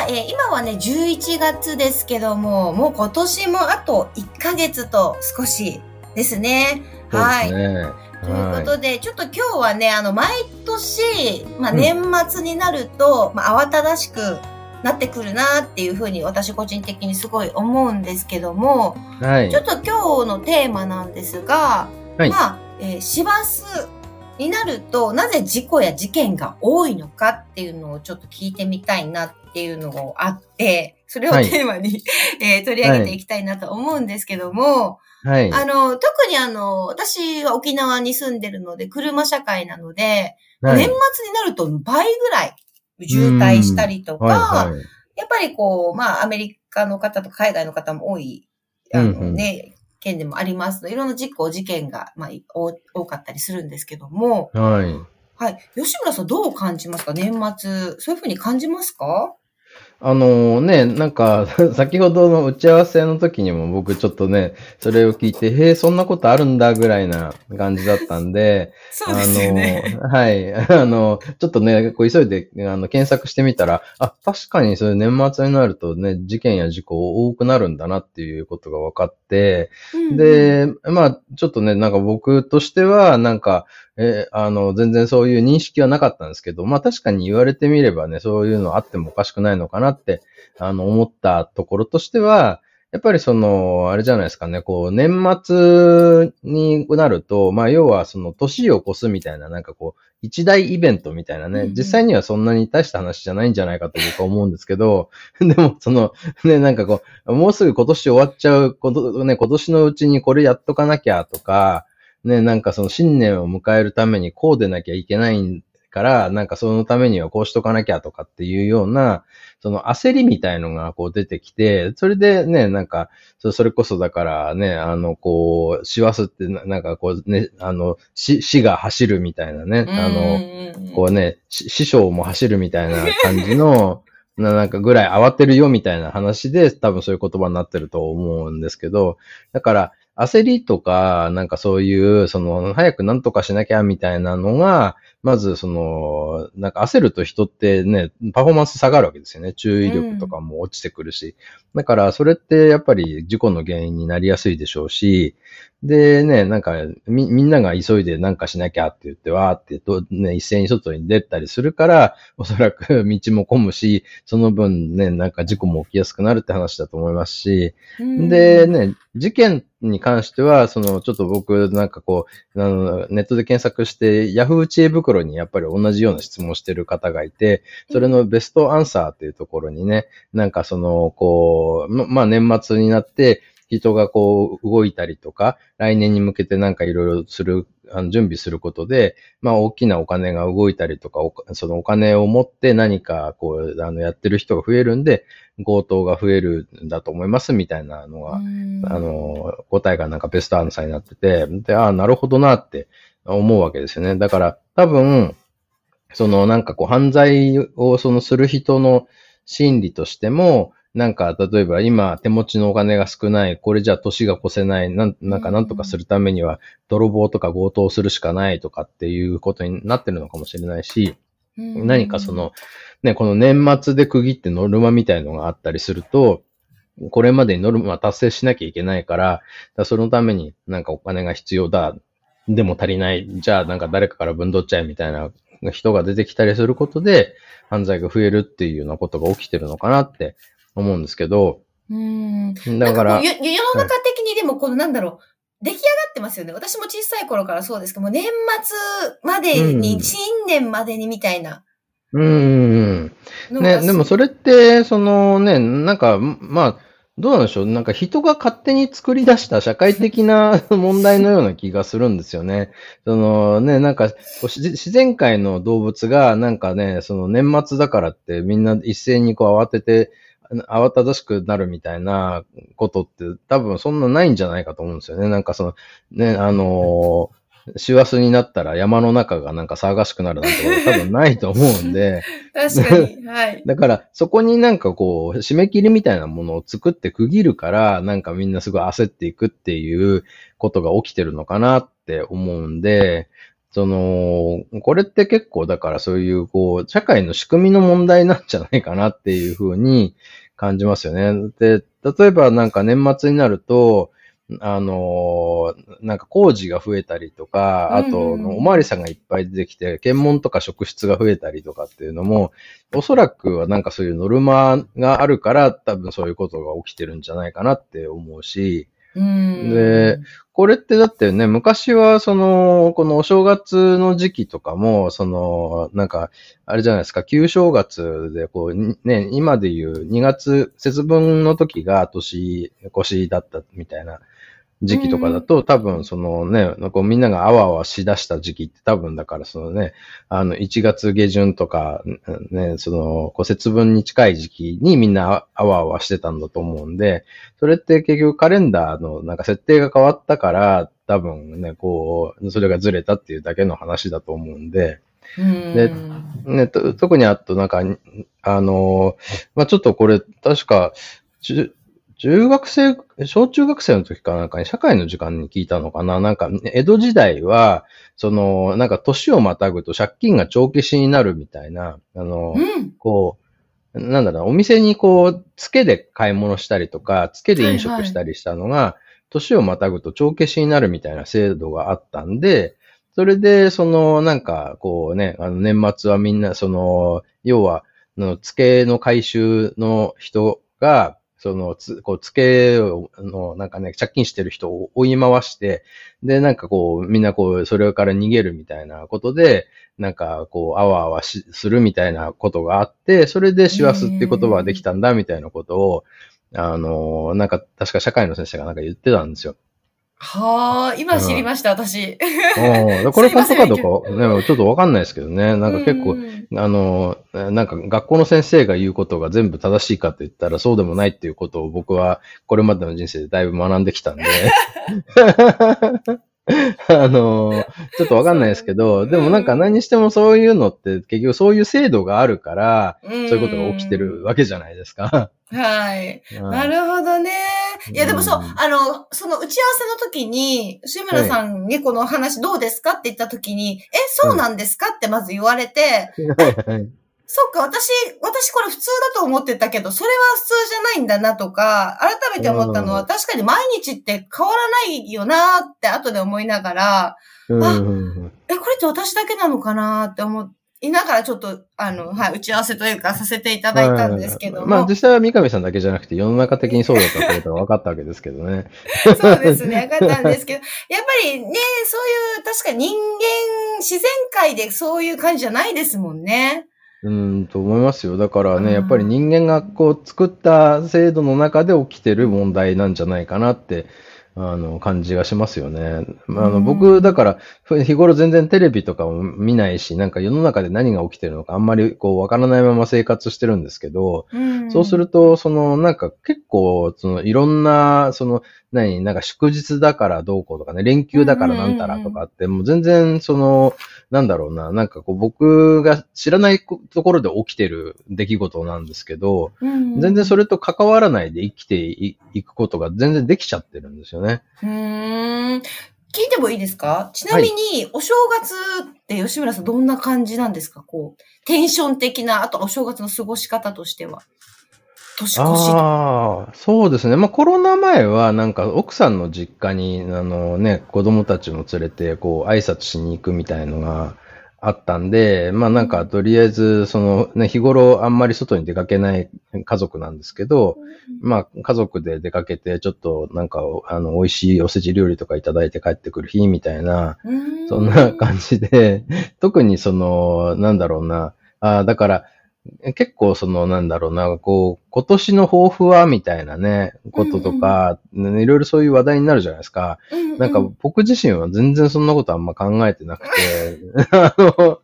あ、えー今はね11月ですけどももう今年もあと1ヶ月と少しですね。すね。ということで、ちょっと今日はね、あの、毎年、まあ、年末になると、まあ、慌ただしくなってくるなっていうふうに私個人的にすごい思うんですけども、はい。ちょっと今日のテーマなんですが、はい。まあ、えー師走になると、なぜ事故や事件が多いのかっていうのをちょっと聞いてみたいなっていうのがあって、それをはい。テーマに、えー取り上げていきたいなと思うんですけども、はい。あの、特にあの、私は沖縄に住んでるので、車社会なので、はい。年末になると倍ぐらい渋滞したりとか、はいはい。やっぱりこう、まあ、アメリカの方と海外の方も多い、あのうんうん。ね、県でもありますいろんな事故、事件が、まあ、多多かったりするんですけども、はい。はい。吉村さんどう感じますか？年末。そういうふうに感じますか？あのね、なんか、先ほどの打ち合わせの時にも僕ちょっとね、それを聞いて、へえ、そんなことあるんだぐらいな感じだったんで、そうですよね。あの、はい。あの、ちょっとね、こう急いであの検索してみたら、あ、確かにそういう年末になるとね、事件や事故多くなるんだなっていうことが分かって、うんで、まあ、ちょっとね、なんか僕としては、なんか、えーあの、全然そういう認識はなかったんですけど、まあ確かに言われてみればね、そういうのあってもおかしくないのかなって、あの、思ったところとしては、やっぱりその、あれじゃないですかね、こう、年末になると、まあ要はその、年を越すみたいな、なんかこう、一大イベントみたいなね、実際にはそんなに大した話じゃないんじゃないかと僕は思うんですけど、でもその、ね、なんかこう、もうすぐ今年終わっちゃうこと、ね、今年のうちにこれやっとかなきゃとか、ね、なんかその新年を迎えるためにこうでなきゃいけないから、なんかそのためにはこうしとかなきゃとかっていうような、その焦りみたいのがこう出てきて、それでね、なんか、そそれこそだからね、あの、こう、師走ってななんかこうね、あの、死、死が走るみたいなね、あの、のこうね、し師匠も走るみたいな感じの、ななんかぐらい慌てるよみたいな話で多分そういう言葉になってると思うんですけど、だから焦りとか、なんかそういう、その、早くなんとかしなきゃみたいなのが、まずその、なんか焦ると人ってね、パフォーマンス下がるわけですよね。注意力とかも落ちてくるし。だからそれってやっぱり事故の原因になりやすいでしょうし、でね、なんかみ、みんなが急いでなんかしなきゃって言って、わーってと、ね、一斉に外に出たりするから、おそらく 道も混むし、その分ね、なんか事故も起きやすくなるって話だと思いますし、で、ね、事件に関しては、その、ちょっと僕、なんかこう、あの、ネットで検索して、ヤフー知恵袋にやっぱり同じような質問してる方がいて、それのベストアンサーっていうところにね、なんかその、こう、ま、まあ、年末になって、人がこう動いたりとか、来年に向けてなんかいろいろする、あの準備することで、まあ大きなお金が動いたりとか、おそのお金を持って何かこう、あのやってる人が増えるんで、強盗が増えるんだと思いますみたいなのが、あの、答えがなんかベストアンサーになってて、で、ああ、なるほどなって思うわけですよね。だから多分、そのなんかこう犯罪をそのする人の心理としても、なんか、例えば今手持ちのお金が少ない、これじゃ年が越せない、なんなんかなんとかするためには泥棒とか強盗をするしかないとかっていうことになってるのかもしれないし、何かその、ね、この年末で区切ってノルマみたいのがあったりすると、これまでにノルマ達成しなきゃいけないから、だからそのためになんかお金が必要だ、でも足りない、じゃあなんか誰かから分取っちゃえみたいな人が出てきたりすることで、犯罪が増えるっていうようなことが起きてるのかなって思うんですけど、うん。だからなんこう、よ世の中的にでも、このなんだろう、出来上がってますよね。私も小さい頃からそうですけども、年末までに、うん新年までにみたいなうんね、でもそれって、そのね、なんか、まあ、どうなんでしょう。なんか人が勝手に作り出した社会的な 問題のような気がするんですよね。そのね、なんか自然界の動物がなんかね、その年末だからってみんな一斉にこう慌てて、慌ただしくなるみたいなことって多分そんなないんじゃないかと思うんですよね。なんかその、ね、あのー師走になったら山の中がなんか騒がしくなるなんてこと多分ないと思うんで。確かに。はい。だからそこになんかこう、締め切りみたいなものを作って区切るから、なんかみんなすごい焦っていくっていうことが起きてるのかなって思うんで、その、これって結構だからそういうこう、社会の仕組みの問題なんじゃないかなっていうふうに感じますよね。で、例えばなんか年末になると、あのー、なんか工事が増えたりとか、あと、おまわりさんがいっぱい出てきて、検問とか職質が増えたりとかっていうのも、おそらくはなんかそういうノルマがあるから、多分そういうことが起きてるんじゃないかなって思うし、で、これってだってね、昔はその、このお正月の時期とかも、その、なんか、あれじゃないですか、旧正月で、こう、ね、今でいう2月節分の時が年越しだったみたいな時期とかだと、多分そのね、こうみんながあわあわしだした時期って多分だからそのね、あの1月下旬とか、ね、その、こう節分に近い時期にみんなあわあわしてたんだと思うんで、それって結局カレンダーのなんか設定が変わったから、多分ね、こう、それがずれたっていうだけの話だと思うんで、で、ね、特にあとなんか、あの、まあ、ちょっとこれ確か、中学生、小中学生の時かなんかに社会の時間に聞いたのかな？なんか、江戸時代は、その、なんか年をまたぐと借金が帳消しになるみたいな、あの、うん、こう、なんだろう、お店にこう、付けで買い物したりとか、付けで飲食したりしたのが、はいはい、年をまたぐと帳消しになるみたいな制度があったんで、それで、その、なんか、こうね、あの、年末はみんな、その、要は、の、付けの回収の人が、その、つ、こう、つけの、なんかね、借金してる人を追い回して、で、なんかこう、みんなこう、それから逃げるみたいなことで、なんかこう、あわあわし、するみたいなことがあって、それで師走って言葉はできたんだみたいなことを、あの、なんか、確か社会の先生がなんか言ってたんですよ。はあ、今知りました、うん、私。これ本当か？どうか、ね、ちょっとわかんないですけどね。なんか結構、あの、なんか学校の先生が言うことが全部正しいかって言ったらそうでもないっていうことを僕はこれまでの人生でだいぶ学んできたんで。あの、ちょっとわかんないですけど、でもなんか何にしてもそういうのって結局そういう制度があるから、そういうことが起きてるわけじゃないですか。はい。なるほどね。いやでもそう、あの、その打ち合わせの時に、志村さんにこの話どうですかって言った時に、え、そうなんですかってまず言われて、そっか、私、私これ普通だと思ってたけど、それは普通じゃないんだなとか、改めて思ったのは、確かに毎日って変わらないよなって後で思いながら、あ、え、これって私だけなのかなって思いながらちょっと、あの、はい、打ち合わせというかさせていただいたんですけども。まあ実際は三上さんだけじゃなくて世の中的にそうだったことが分かったわけですけどね。そうですね、分かったんですけど、やっぱりね、そういう、確か人間、自然界でそういう感じじゃないですもんね。うん、と思いますよ。だからね、やっぱり人間がこう作った制度の中で起きてる問題なんじゃないかなってあの、感じがしますよね。あの、僕、だから、日頃全然テレビとかも見ないし、なんか世の中で何が起きてるのかあんまりこう、わからないまま生活してるんですけど、そうすると、その、なんか結構、その、いろんな、その、何、なんか祝日だからどうこうとかね、連休だからなんたらとかって、もう全然、その、なんだろうな、なんかこう僕が知らないところで起きてる出来事なんですけど、全然それと関わらないで生きていくことが全然できちゃってるんですよね。うん。聞いてもいいですか？ちなみに、お正月って吉村さんどんな感じなんですか？こう、テンション的な、あとお正月の過ごし方としては。年越しああ、そうですね。まあコロナ前はなんか奥さんの実家に、あのね、子供たちも連れてこう挨拶しに行くみたいのがあったんで、まあなんかとりあえずそのね、日頃あんまり外に出かけない家族なんですけど、まあ家族で出かけてちょっとなんかあの美味しいおせち料理とかいただいて帰ってくる日みたいな、そんな感じで、特にその、なんだろうな、あだから、結構その、なんだろうな、こう、今年の抱負は、みたいなね、こととか、うんうん、いろいろそういう話題になるじゃないですか。うんうん、なんか僕自身は全然そんなことあんま考えてなくて、あの、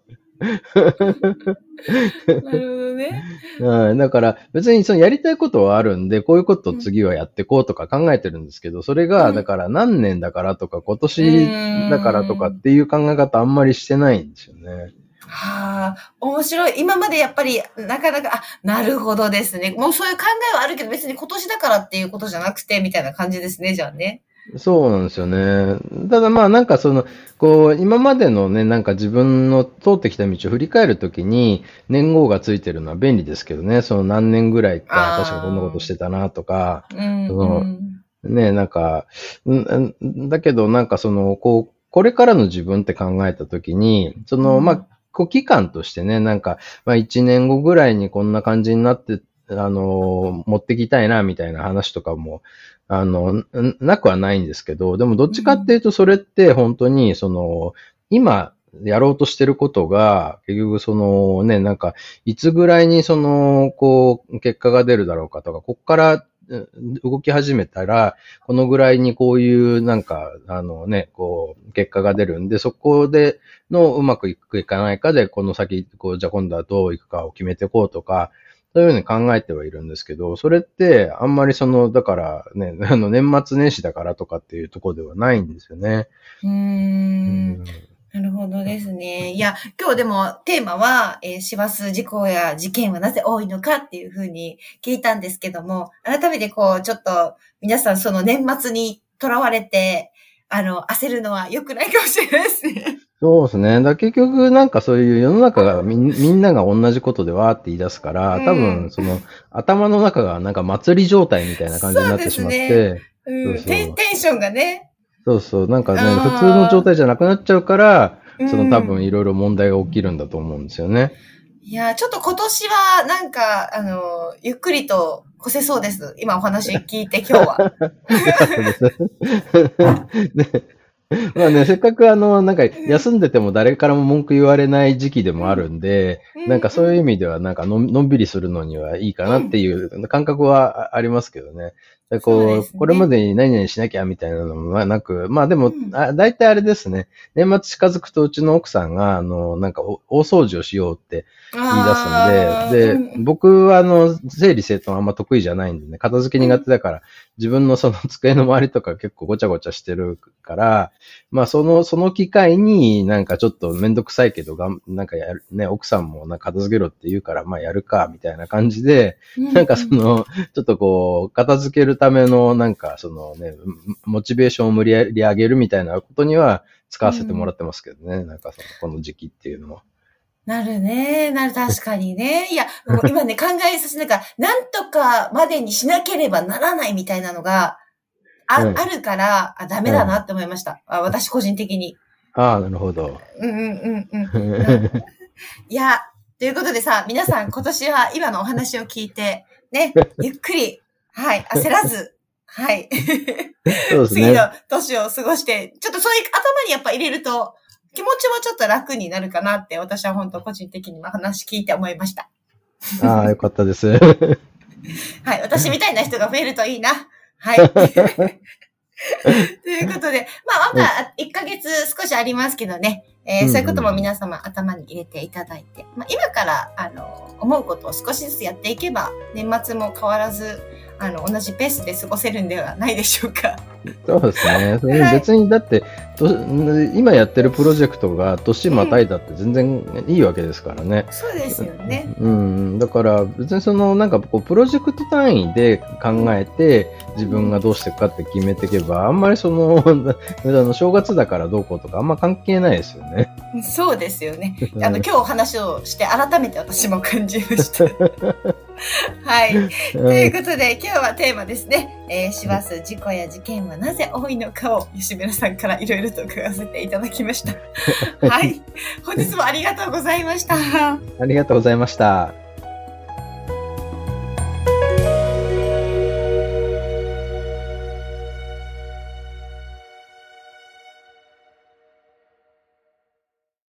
なるほどね。ね。うん、だから別にそのやりたいことはあるんで、こういうことを次はやっていこうとか考えてるんですけど、それが、うんだから何年だからとか今年だからとかっていう考え方あんまりしてないんですよね。はあ、面白い。今までやっぱり、なかなか、あ、なるほどですね。もうそういう考えはあるけど、別に今年だからっていうことじゃなくて、みたいな感じですね、じゃあね。そうなんですよね。ただまあなんかその、こう、今までのね、なんか自分の通ってきた道を振り返るときに、年号がついてるのは便利ですけどね、その何年ぐらいって、あー確かこんなことしてたなとか、うん、そううん。ね、なんか、だけどなんかその、こう、これからの自分って考えたときに、その、うんまあ、こう期間としてね、なんか、まあ一年後ぐらいにこんな感じになって、あの、持ってきたいな、みたいな話とかも、あの、んなくはないんですけど、でもどっちかっていうとそれって本当に、その、今、やろうとしてることが、結局そのね、なんか、いつぐらいにその、こう、結果が出るだろうかとか、こっからうん動き始めたら、このぐらいにこういうなんか、あのね、こう、結果が出るんで、そこでのうまくいくいかないかで、この先、こう、じゃあ今度はどういくかを決めていこうとか、そういうふうに考えてはいるんですけど、それってあんまりその、だからね、あの年末年始だからとかっていうところではないんですよね。うーん。なるほどですね。いや、今日でもテーマは、えー、師走事故や事件はなぜ多いのかっていうふうに聞いたんですけども、改めてこう、ちょっと皆さんその年末にとらわれて、あの、焦るのは良くないかもしれないですね。そうですね。だ結局なんかそういう世の中がみんみんなが同じことでわーって言い出すから、多う分んその頭の中がなんか祭り状態みたいな感じになってしまって、そうでうん、そうそうテンテンションがね。そうそう、なんかね、普通の状態じゃなくなっちゃうから、その多うん分いろいろ問題が起きるんだと思うんですよね。いや、ちょっと今年はなんか、あの、ゆっくりと越せそうです。今お話聞いて今日は。ね まあね、せっかくあの、なんか休んでても誰からも文句言われない時期でもあるんで、なんかそういう意味ではなんかのんびりするのにはいいかなっていう感覚はありますけどね。でこうね。これまでに何々しなきゃみたいなのもなく、まあでも、うん。あ大体あれですね。年末近づくとうちの奥さんが、あの、なんかお大掃除をしようって言い出すんで、で、うん。僕はあの、整理整頓あんま得意じゃないんでね、片付け苦手だから、自分のその机の周りとか結構ごちゃごちゃしてるから、まあその、その機会になんかちょっとめんどくさいけどがん、なんかやる、ね、奥さんもなんか片付けろって言うから、まあやるか、みたいな感じで、なんかその、ちょっとこう、片付けるための、なんかそのね、モチベーションを無理やり上げるみたいなことには使わせてもらってますけどね、なんかその、この時期っていうのは。なるね。なる、確かにね。いや、もう今ね、考えさせなんか、なんとかまでにしなければならないみたいなのが、あ、うんあるから、あ、ダメだなって思いました。あ私個人的に。ああ、なるほど。うんうんうんうん。いや、ということでさ、皆さん今年は今のお話を聞いて、ね、ゆっくり、はい、焦らず、はい。そうです次のね。年を過ごして、ちょっとそういう頭にやっぱ入れると、気持ちもちょっと楽になるかなって、私は本当個人的に話聞いて思いました。ああ、よかったです。はい。私みたいな人が増えるといいな。はい。ということで、まあ、まだ1ヶ月少しありますけどね、えーそういうことも皆様頭に入れていただいて、まあ、今から、あの、思うことを少しずつやっていけば、年末も変わらず、あの、同じペースで過ごせるんではないでしょうか。そうですね。別にだって、と今やってるプロジェクトが年またいだって全然いいわけですからね。そうですよね。うん、だから別にそのなんかこうプロジェクト単位で考えて自分がどうしていくかって決めていけばあんまりその あの正月だからどうこうとかあんま関係ないですよね。そうですよね。あの、今日お話をして改めて私も感じました。はい。ということで、今日はテーマですね。えー、師走事故や事件はなぜ多いのかを吉村さんからいろいろと伺わせていただきました。はい。本日もありがとうございました。ありがとうございました。